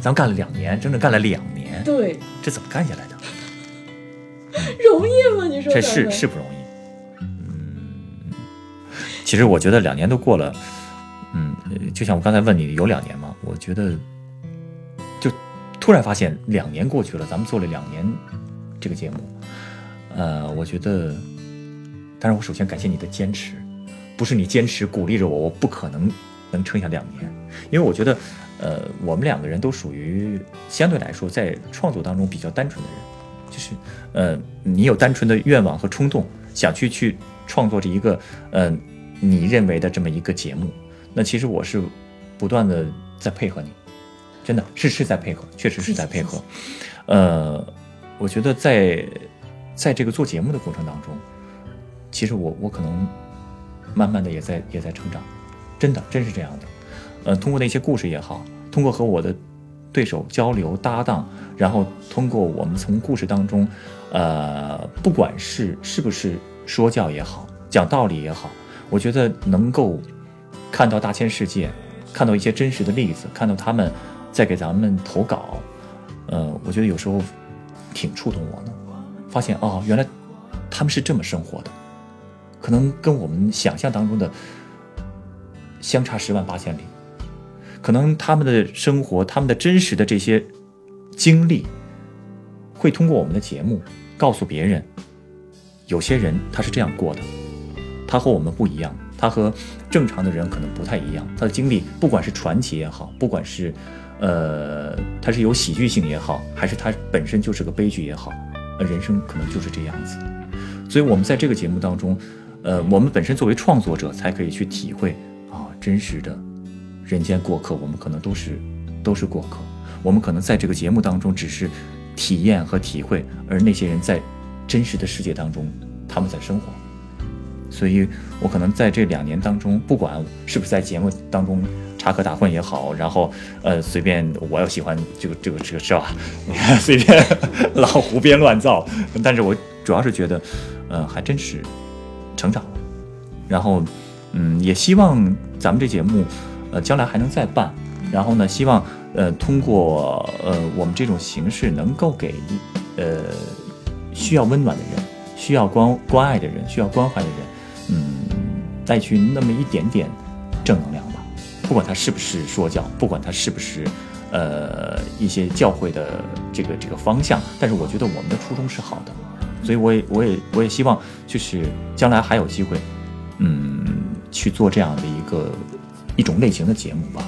咱们干了两年，整整干了两年，对，这怎么干下来的？容易吗？你说这是是不容易。嗯，其实我觉得两年都过了，嗯，就像我刚才问你有两年吗？我觉得就突然发现两年过去了，咱们做了两年这个节目，呃，我觉得，但是我首先感谢你的坚持，不是你坚持鼓励着我，我不可能能撑下两年，因为我觉得，呃，我们两个人都属于相对来说在创作当中比较单纯的人。就是，呃，你有单纯的愿望和冲动，想去去创作这一个，呃，你认为的这么一个节目。那其实我是不断的在配合你，真的是是在配合，确实是在配合。呃，我觉得在在这个做节目的过程当中，其实我我可能慢慢的也在也在成长，真的真是这样的。呃，通过那些故事也好，通过和我的。对手交流搭档，然后通过我们从故事当中，呃，不管是是不是说教也好，讲道理也好，我觉得能够看到大千世界，看到一些真实的例子，看到他们在给咱们投稿，呃，我觉得有时候挺触动我的，发现哦，原来他们是这么生活的，可能跟我们想象当中的相差十万八千里。可能他们的生活，他们的真实的这些经历，会通过我们的节目告诉别人，有些人他是这样过的，他和我们不一样，他和正常的人可能不太一样，他的经历不管是传奇也好，不管是，呃，他是有喜剧性也好，还是他本身就是个悲剧也好，呃人生可能就是这样子。所以，我们在这个节目当中，呃，我们本身作为创作者，才可以去体会啊，真实的。人间过客，我们可能都是都是过客。我们可能在这个节目当中只是体验和体会，而那些人在真实的世界当中，他们在生活。所以，我可能在这两年当中，不管是不是在节目当中插科打诨也好，然后呃随便我要喜欢这个这个这个是吧？随便老胡编乱造，但是我主要是觉得，呃，还真是成长了。然后，嗯，也希望咱们这节目。呃，将来还能再办，然后呢，希望呃通过呃我们这种形式，能够给呃需要温暖的人、需要关关爱的人、需要关怀的人，嗯，带去那么一点点正能量吧。不管他是不是说教，不管他是不是呃一些教会的这个这个方向，但是我觉得我们的初衷是好的，所以我也我也我也希望就是将来还有机会，嗯，去做这样的一个。一种类型的节目吧，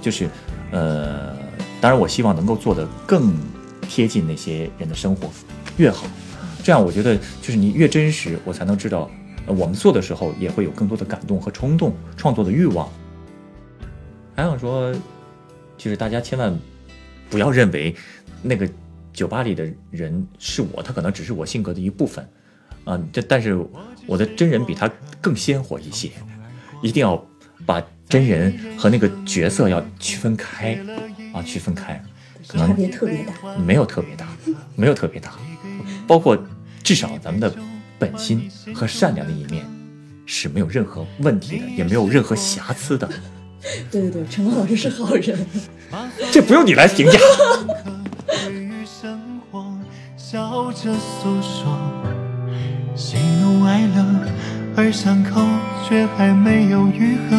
就是，呃，当然我希望能够做得更贴近那些人的生活，越好。这样我觉得就是你越真实，我才能知道，我们做的时候也会有更多的感动和冲动，创作的欲望。还想说，就是大家千万不要认为那个酒吧里的人是我，他可能只是我性格的一部分，啊，这但是我的真人比他更鲜活一些，一定要把。真人和那个角色要区分开啊，区分开，可能差别特别大，没有特别大，没有特别大，包括至少咱们的本心和善良的一面是没有任何问题的，也没有任何瑕疵的。对对对，陈光老师是好人，这不用你来评价。喜怒哀乐，而伤口却还没有愈合。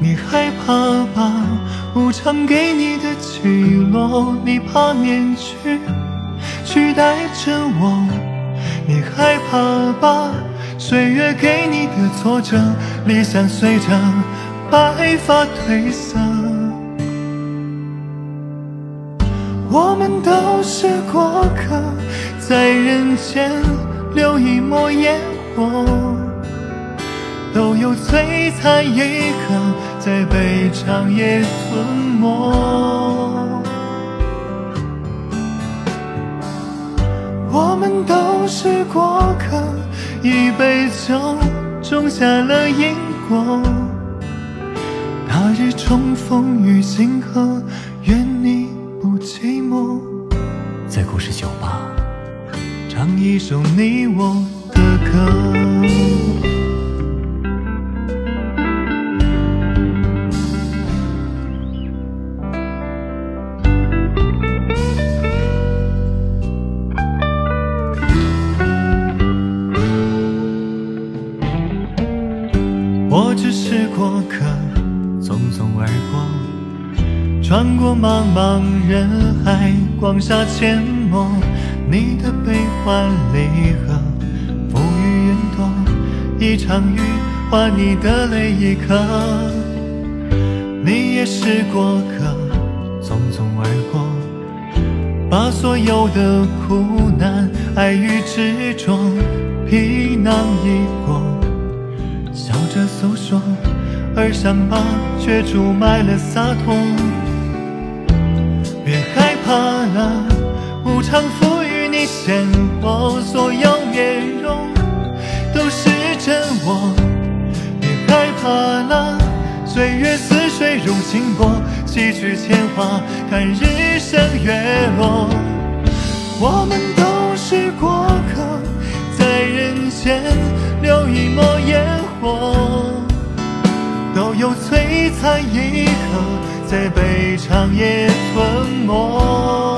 你害怕把无常给你的起落，你怕面具取代着我，你害怕把岁月给你的挫折，理想随着白发褪色。我们都是过客，在人间留一抹烟火。都有璀璨一刻，在被长夜吞没。我们都是过客，一杯酒种下了因果。那日重逢于星河，愿你不寂寞。在故事酒吧，唱一首你我的歌。我只是过客匆匆而过穿过茫茫人海广厦阡陌。你的悲欢离合，浮于云朵，一场雨换你的泪一颗。你也是过客，匆匆而过，把所有的苦难、爱与执着皮囊一过。笑着诉说，而伤疤却注满了洒脱。别害怕了，无常鲜活，所有面容都是真我。别害怕了，岁月似水如清波，几句铅华，看日升月落。我们都是过客，在人间留一抹烟火。都有璀璨一刻，在悲长夜吞没。